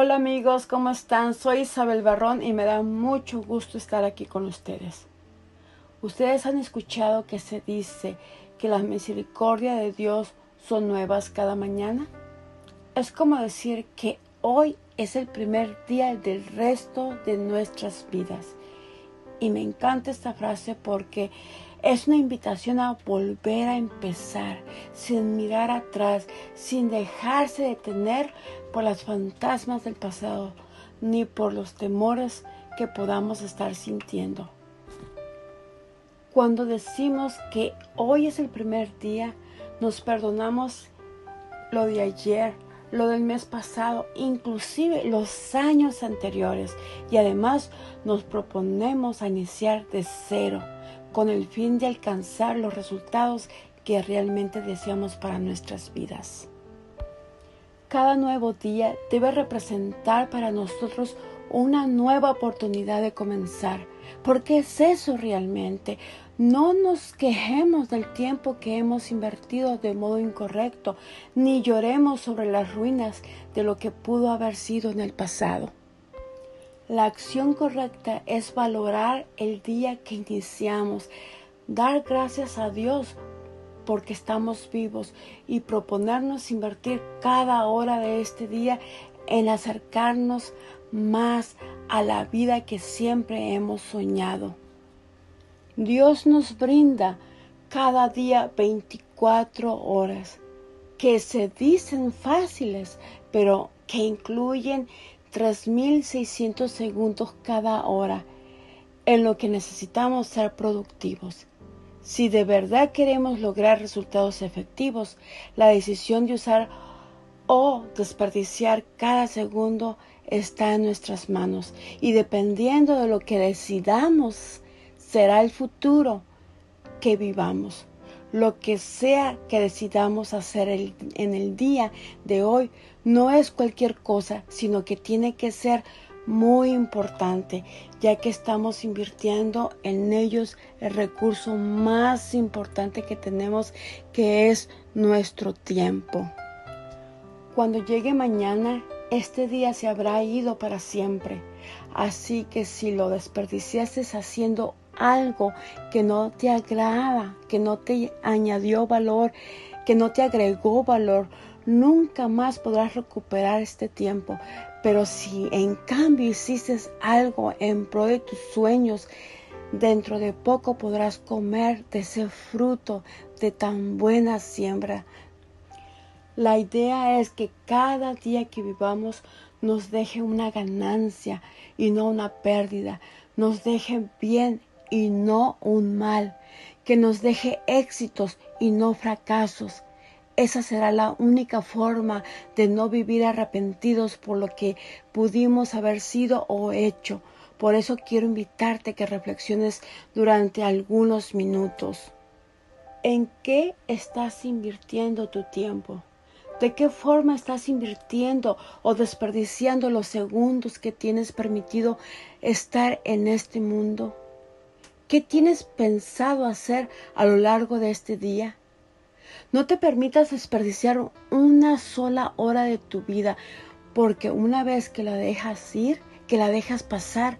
Hola amigos, ¿cómo están? Soy Isabel Barrón y me da mucho gusto estar aquí con ustedes. Ustedes han escuchado que se dice que las misericordias de Dios son nuevas cada mañana. Es como decir que hoy es el primer día del resto de nuestras vidas. Y me encanta esta frase porque es una invitación a volver a empezar, sin mirar atrás, sin dejarse detener por las fantasmas del pasado, ni por los temores que podamos estar sintiendo. Cuando decimos que hoy es el primer día, nos perdonamos lo de ayer, lo del mes pasado, inclusive los años anteriores, y además nos proponemos a iniciar de cero con el fin de alcanzar los resultados que realmente deseamos para nuestras vidas. Cada nuevo día debe representar para nosotros una nueva oportunidad de comenzar, porque es eso realmente. No nos quejemos del tiempo que hemos invertido de modo incorrecto, ni lloremos sobre las ruinas de lo que pudo haber sido en el pasado. La acción correcta es valorar el día que iniciamos, dar gracias a Dios porque estamos vivos y proponernos invertir cada hora de este día en acercarnos más a la vida que siempre hemos soñado. Dios nos brinda cada día 24 horas que se dicen fáciles, pero que incluyen 3.600 segundos cada hora en lo que necesitamos ser productivos. Si de verdad queremos lograr resultados efectivos, la decisión de usar o desperdiciar cada segundo está en nuestras manos y dependiendo de lo que decidamos será el futuro que vivamos. Lo que sea que decidamos hacer en el día de hoy no es cualquier cosa, sino que tiene que ser muy importante, ya que estamos invirtiendo en ellos el recurso más importante que tenemos, que es nuestro tiempo. Cuando llegue mañana, este día se habrá ido para siempre. Así que si lo desperdiciaste haciendo algo que no te agrada, que no te añadió valor, que no te agregó valor, nunca más podrás recuperar este tiempo. Pero si en cambio hiciste algo en pro de tus sueños, dentro de poco podrás comer de ese fruto de tan buena siembra. La idea es que cada día que vivamos nos deje una ganancia y no una pérdida, nos deje bien y no un mal, que nos deje éxitos y no fracasos. Esa será la única forma de no vivir arrepentidos por lo que pudimos haber sido o hecho. Por eso quiero invitarte que reflexiones durante algunos minutos. ¿En qué estás invirtiendo tu tiempo? ¿De qué forma estás invirtiendo o desperdiciando los segundos que tienes permitido estar en este mundo? ¿Qué tienes pensado hacer a lo largo de este día? No te permitas desperdiciar una sola hora de tu vida, porque una vez que la dejas ir, que la dejas pasar,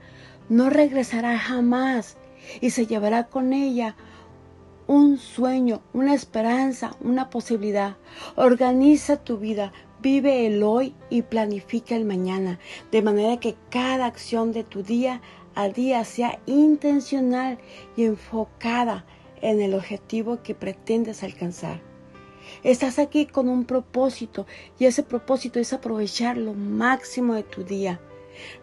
no regresará jamás y se llevará con ella un sueño, una esperanza, una posibilidad. Organiza tu vida, vive el hoy y planifica el mañana, de manera que cada acción de tu día a día sea intencional y enfocada en el objetivo que pretendes alcanzar. Estás aquí con un propósito y ese propósito es aprovechar lo máximo de tu día.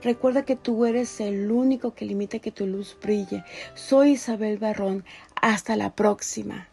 Recuerda que tú eres el único que limita que tu luz brille. Soy Isabel Barrón. Hasta la próxima.